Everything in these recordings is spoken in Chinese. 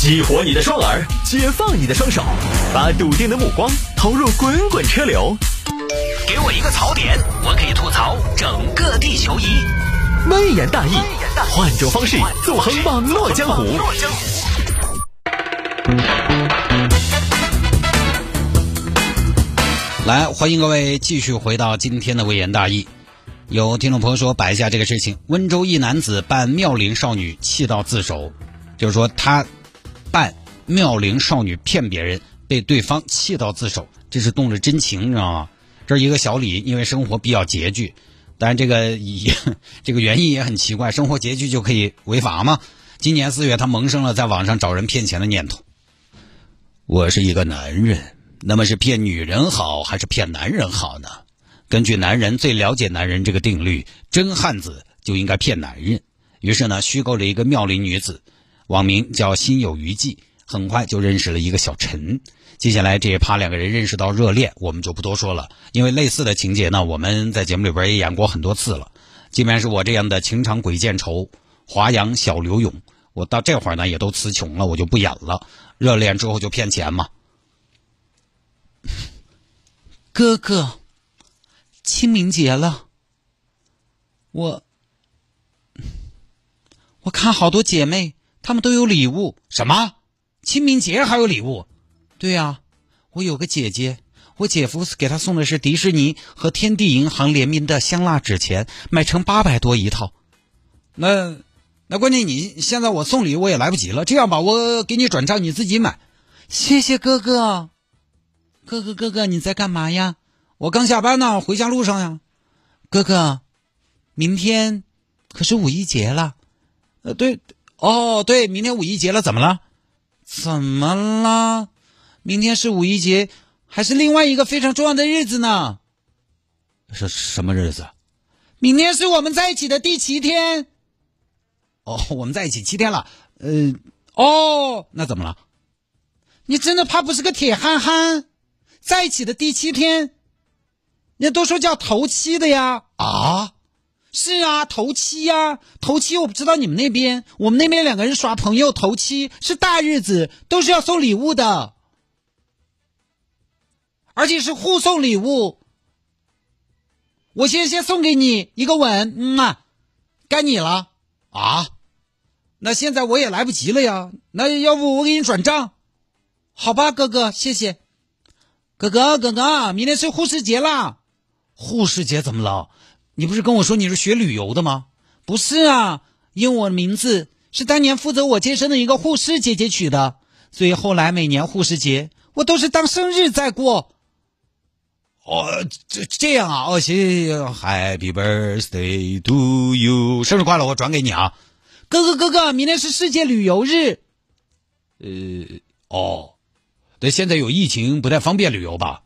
激活你的双耳，解放你的双手，把笃定的目光投入滚滚车流。给我一个槽点，我可以吐槽整个地球仪。微言大义，换种方式纵横网络江湖。来，欢迎各位继续回到今天的微言大义。有听众朋友说摆一下这个事情：温州一男子扮妙龄少女气到自首，就是说他扮妙龄少女骗别人，被对方气到自首，这是动了真情，你知道吗？这是一个小李，因为生活比较拮据，但这个也 这个原因也很奇怪，生活拮据就可以违法吗？今年四月，他萌生了在网上找人骗钱的念头。我是一个男人，那么是骗女人好还是骗男人好呢？根据“男人最了解男人”这个定律，真汉子就应该骗男人。于是呢，虚构了一个妙龄女子，网名叫“心有余悸”，很快就认识了一个小陈。接下来这一趴两个人认识到热恋，我们就不多说了，因为类似的情节呢，我们在节目里边也演过很多次了。即便是我这样的情场鬼见愁、华阳小刘勇，我到这会儿呢也都词穷了，我就不演了。热恋之后就骗钱嘛，哥哥。清明节了，我我看好多姐妹，他们都有礼物。什么？清明节还有礼物？对呀，我有个姐姐，我姐夫给她送的是迪士尼和天地银行联名的香蜡纸钱，买成八百多一套。那那关键你现在我送礼我也来不及了，这样吧，我给你转账，你自己买。谢谢哥哥，哥哥哥哥，你在干嘛呀？我刚下班呢，回家路上呀，哥哥，明天可是五一节了，呃，对，哦，对，明天五一节了，怎么了？怎么了？明天是五一节，还是另外一个非常重要的日子呢？是什么日子？明天是我们在一起的第七天。哦，我们在一起七天了，呃，哦，那怎么了？你真的怕不是个铁憨憨？在一起的第七天。人家都说叫头七的呀啊，是啊，头七呀，头七我不知道你们那边，我们那边两个人耍朋友，头七是大日子，都是要送礼物的，而且是互送礼物。我先先送给你一个吻，嗯嘛，该你了啊。那现在我也来不及了呀，那要不我给你转账？好吧，哥哥，谢谢。哥哥，哥哥，明天是护士节啦。护士节怎么了？你不是跟我说你是学旅游的吗？不是啊，因为我的名字是当年负责我接生的一个护士姐姐取的，所以后来每年护士节我都是当生日在过。哦，这这样啊？哦，谢谢，Happy birthday to you，生日快乐！我转给你啊，哥哥哥哥，明天是世界旅游日。呃，哦，对，现在有疫情，不太方便旅游吧？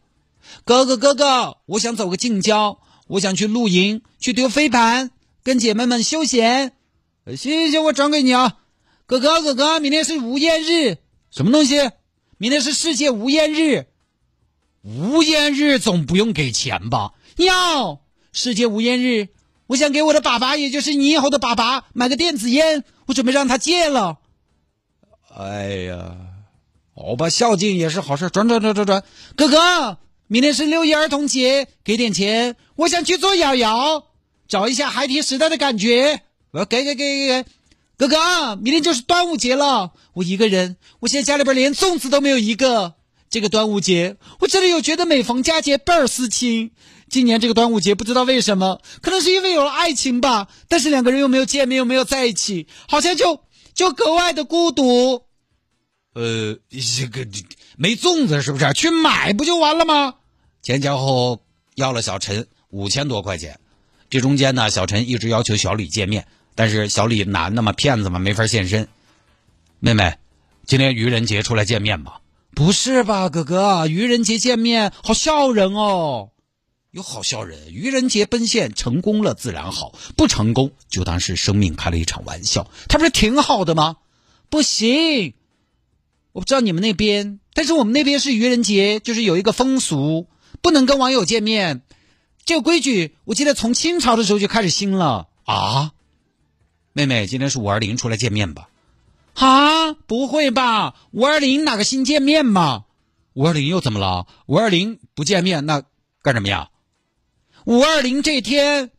哥哥哥哥，我想走个近郊，我想去露营，去丢飞盘，跟姐妹们休闲。谢谢，我转给你啊，哥哥哥哥，明天是无烟日，什么东西？明天是世界无烟日。无烟日总不用给钱吧？要世界无烟日，我想给我的爸爸，也就是你以后的爸爸买个电子烟，我准备让他戒了。哎呀，好吧，孝敬也是好事，转转转转转，哥哥。明天是六一儿童节，给点钱，我想去做瑶瑶，找一下孩提时代的感觉。我要给给给给给，哥哥，明天就是端午节了，我一个人，我现在家里边连粽子都没有一个。这个端午节，我真的有觉得每逢佳节倍儿思亲。今年这个端午节，不知道为什么，可能是因为有了爱情吧，但是两个人又没有见面，又没有在一起，好像就就格外的孤独。呃，这个没粽子是不是？去买不就完了吗？前前后后要了小陈五千多块钱，这中间呢，小陈一直要求小李见面，但是小李男的嘛，骗子嘛，没法现身。妹妹，今天愚人节出来见面吧？不是吧，哥哥，愚人节见面好笑人哦，有好笑人。愚人节奔现成功了自然好，不成功就当是生命开了一场玩笑，他不是挺好的吗？不行，我不知道你们那边，但是我们那边是愚人节，就是有一个风俗。不能跟网友见面，这个规矩我记得从清朝的时候就开始兴了啊。妹妹，今天是五二零，出来见面吧。啊，啊，不会吧？五二零哪个新见面嘛？五二零又怎么了？五二零不见面那干什么呀？五二零这天，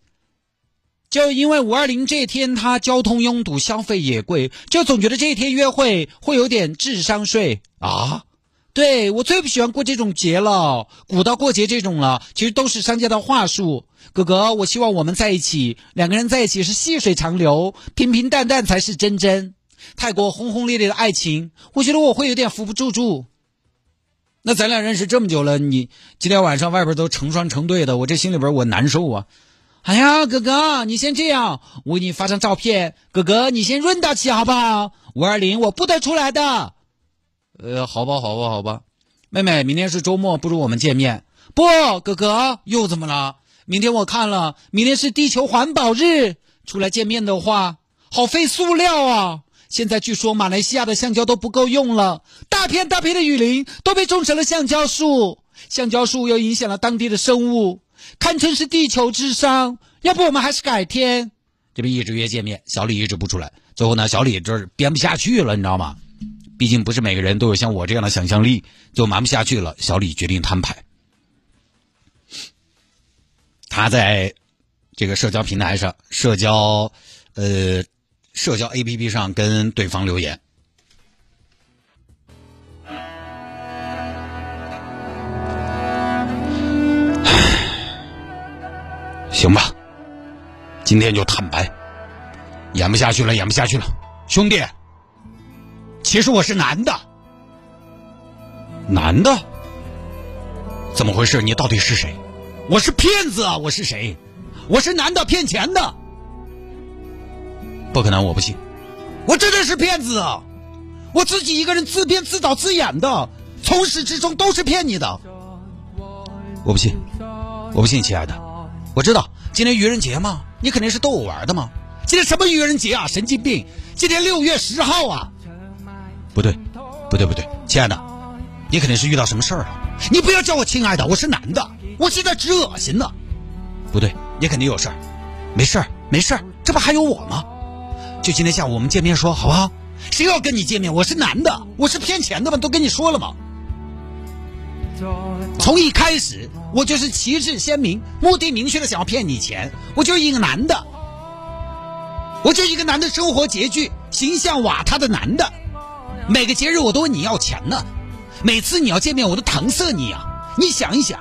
就因为五二零这天他交通拥堵，消费也贵，就总觉得这一天约会会有点智商税啊。对我最不喜欢过这种节了，古到过节这种了，其实都是商家的话术。哥哥，我希望我们在一起，两个人在一起是细水长流，平平淡淡才是真真。太过轰轰烈烈的爱情，我觉得我会有点扶不住住。那咱俩认识这么久了，你今天晚上外边都成双成对的，我这心里边我难受啊。哎呀，哥哥，你先这样，我给你发张照片。哥哥，你先润到起好不好？五二零我不得出来的。呃，好吧，好吧，好吧，妹妹，明天是周末，不如我们见面。不，哥哥，又怎么了？明天我看了，明天是地球环保日，出来见面的话，好费塑料啊！现在据说马来西亚的橡胶都不够用了，大片大片的雨林都被种成了橡胶树，橡胶树又影响了当地的生物，堪称是地球之伤。要不我们还是改天？这边一直约见面，小李一直不出来，最后呢，小李这编不下去了，你知道吗？毕竟不是每个人都有像我这样的想象力，就瞒不下去了。小李决定摊牌，他在这个社交平台上、社交呃社交 APP 上跟对方留言。行吧，今天就坦白，演不下去了，演不下去了，兄弟。其实我是男的，男的，怎么回事？你到底是谁？我是骗子啊！我是谁？我是男的骗钱的，不可能！我不信，我真的是骗子啊！我自己一个人自编自导自演的，从始至终都是骗你的。我不信，我不信，亲爱的，我知道今天愚人节嘛，你肯定是逗我玩的嘛。今天什么愚人节啊？神经病！今天六月十号啊！不对，不对，不对，亲爱的，你肯定是遇到什么事儿了。你不要叫我亲爱的，我是男的，我现在直恶心呢。不对，你肯定有事儿。没事儿，没事儿，这不还有我吗？就今天下午我们见面说好不好？谁要跟你见面？我是男的，我是骗钱的嘛，都跟你说了嘛。从一开始我就是旗帜鲜明、目的明确的想要骗你钱。我就是一个男的，我就一个男的，生活拮据、形象瓦塌的男的。每个节日我都问你要钱呢，每次你要见面我都搪塞你啊！你想一想，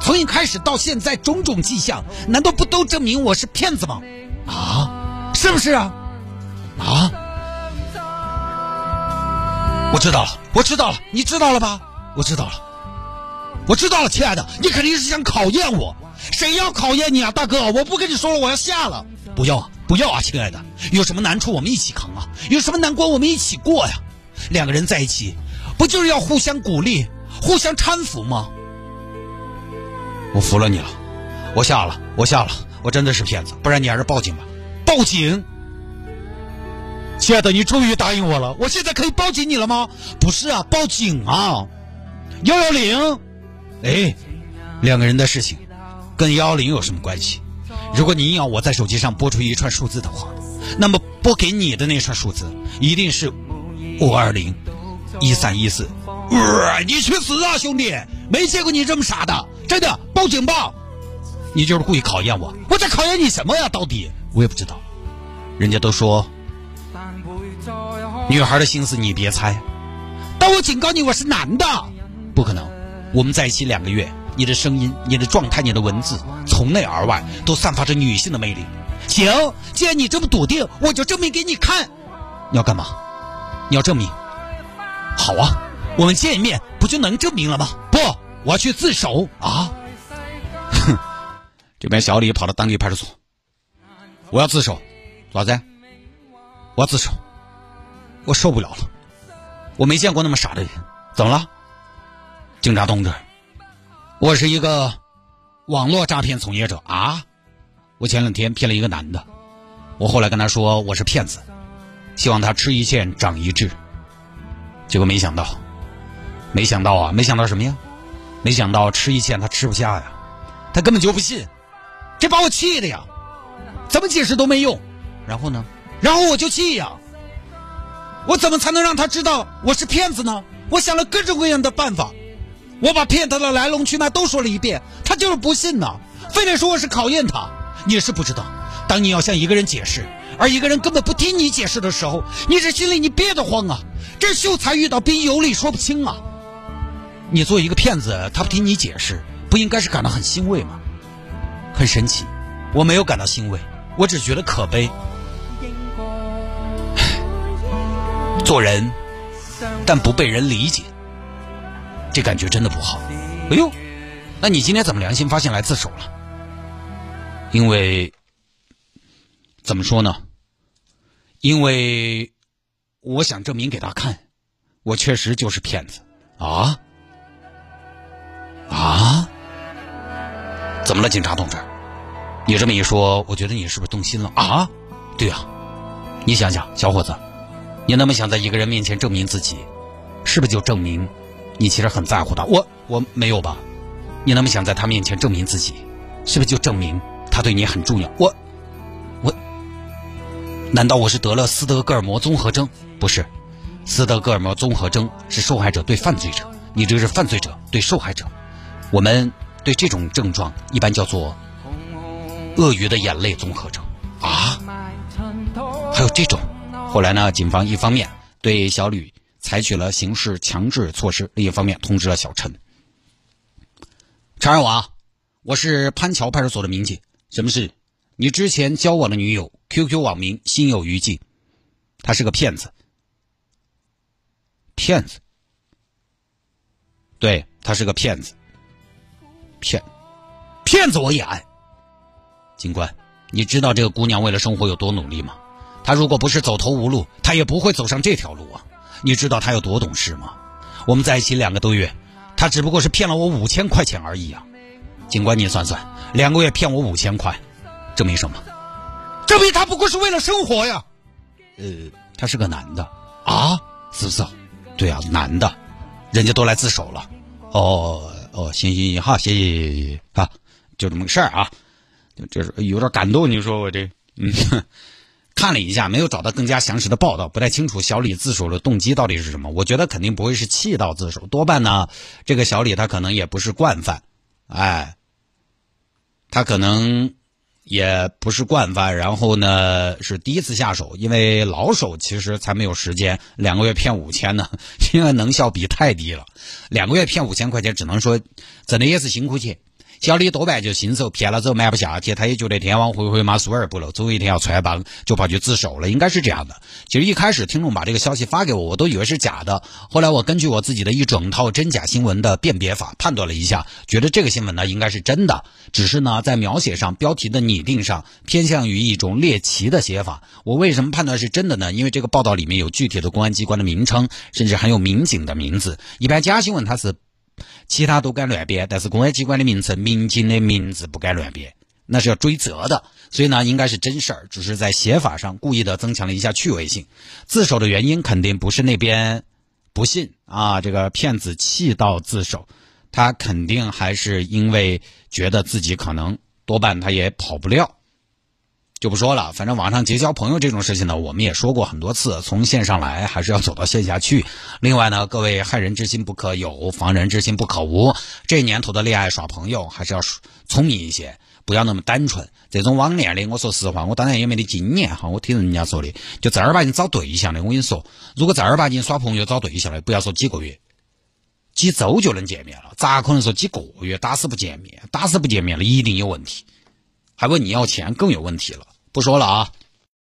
从一开始到现在种种迹象，难道不都证明我是骗子吗？啊，是不是啊？啊！我知道了，我知道了，你知道了吧？我知道了，我知道了，亲爱的，你肯定是想考验我。谁要考验你啊，大哥？我不跟你说了，我要下了。不要，不要啊，亲爱的，有什么难处我们一起扛啊，有什么难关我们一起过呀。两个人在一起，不就是要互相鼓励、互相搀扶吗？我服了你了，我下了，我下了，我真的是骗子，不然你还是报警吧。报警，亲爱的，你终于答应我了，我现在可以报警你了吗？不是啊，报警啊，幺幺零。哎，两个人的事情跟幺幺零有什么关系？如果你要我在手机上拨出一串数字的话，那么拨给你的那串数字一定是。五二零一三一四，你去死啊，兄弟！没见过你这么傻的，真的！报警吧！你就是故意考验我，我在考验你什么呀？到底我也不知道。人家都说，女孩的心思你别猜。但我警告你，我是男的，不可能。我们在一起两个月，你的声音、你的状态、你的文字，从内而外都散发着女性的魅力。行，既然你这么笃定，我就证明给你看。你要干嘛？你要证明，好啊，我们见一面不就能证明了吗？不，我要去自首啊！哼，这边小李跑到当地派出所，我要自首，老子，我要自首，我受不了了，我没见过那么傻的人，怎么了？警察同志，我是一个网络诈骗从业者啊！我前两天骗了一个男的，我后来跟他说我是骗子。希望他吃一堑长一智，结果没想到，没想到啊，没想到什么呀？没想到吃一堑他吃不下呀，他根本就不信，这把我气的呀，怎么解释都没用。然后呢？然后我就气呀，我怎么才能让他知道我是骗子呢？我想了各种各样的办法，我把骗他的来龙去脉都说了一遍，他就是不信呢，非得说我是考验他。你是不知道，当你要向一个人解释，而一个人根本不听你解释的时候，你这心里你憋得慌啊！这秀才遇到兵，有理说不清啊！你作为一个骗子，他不听你解释，不应该是感到很欣慰吗？很神奇，我没有感到欣慰，我只觉得可悲。做人，但不被人理解，这感觉真的不好。哎呦，那你今天怎么良心发现来自首了？因为怎么说呢？因为我想证明给他看，我确实就是骗子啊啊！怎么了，警察同志？你这么一说，我觉得你是不是动心了啊？对呀，你想想，小伙子。你那么想在一个人面前证明自己，是不是就证明你其实很在乎他？我我没有吧？你那么想在他面前证明自己，是不是就证明他对你很重要？我我难道我是得了斯德哥尔摩综合征？不是，斯德哥尔摩综合征是受害者对犯罪者，你这是犯罪者对受害者。我们对这种症状一般叫做鳄鱼的眼泪综合征啊，还有这种。后来呢？警方一方面对小吕采取了刑事强制措施，另一方面通知了小陈。查我啊，我是潘桥派出所的民警。什么事？你之前交往的女友 QQ 网名心有余悸，他是个骗子。骗子？对他是个骗子。骗，骗子我也爱。警官，你知道这个姑娘为了生活有多努力吗？她如果不是走投无路，她也不会走上这条路啊！你知道她有多懂事吗？我们在一起两个多月，她只不过是骗了我五千块钱而已啊！警官，你算算，两个月骗我五千块，证明什么？证明他不过是为了生活呀！呃，他是个男的啊？是不是？对啊，男的，人家都来自首了。哦哦，行行行，好，谢谢谢谢啊，就这么个事儿啊，就是有点感动。你说我这，嗯。看了一下，没有找到更加详实的报道，不太清楚小李自首的动机到底是什么。我觉得肯定不会是气到自首，多半呢，这个小李他可能也不是惯犯，哎，他可能也不是惯犯，然后呢是第一次下手，因为老手其实才没有时间两个月骗五千呢，因为能效比太低了，两个月骗五千块钱，只能说真的也是辛苦钱。小李多半就新手骗了之后瞒不下去，他也觉得天网恢恢嘛疏而不漏，总有一天要穿帮，就跑去自首了，应该是这样的。其实一开始听众把这个消息发给我，我都以为是假的。后来我根据我自己的一整套真假新闻的辨别法判断了一下，觉得这个新闻呢应该是真的，只是呢在描写上、标题的拟定上偏向于一种猎奇的写法。我为什么判断是真的呢？因为这个报道里面有具体的公安机关的名称，甚至还有民警的名字。一般假新闻它是。其他都敢乱编，但是公安机关的名称、民警的名字不敢乱编，那是要追责的。所以呢，应该是真事儿，只是在写法上故意的增强了一下趣味性。自首的原因肯定不是那边不信啊，这个骗子气到自首，他肯定还是因为觉得自己可能多半他也跑不了。就不说了，反正网上结交朋友这种事情呢，我们也说过很多次，从线上来还是要走到线下去。另外呢，各位害人之心不可有，防人之心不可无。这年头的恋爱耍朋友还是要聪明一些，不要那么单纯。这种网恋的，我说实话，我当然也没得经验哈，我听人家说的，就正儿八经找对象的，我跟你说，如果正儿八经耍朋友找对象的，不要说几个月，几周就能见面了，咋可能说几个月打死不见面？打死不见面了，一定有问题。还问你要钱，更有问题了。不说了啊。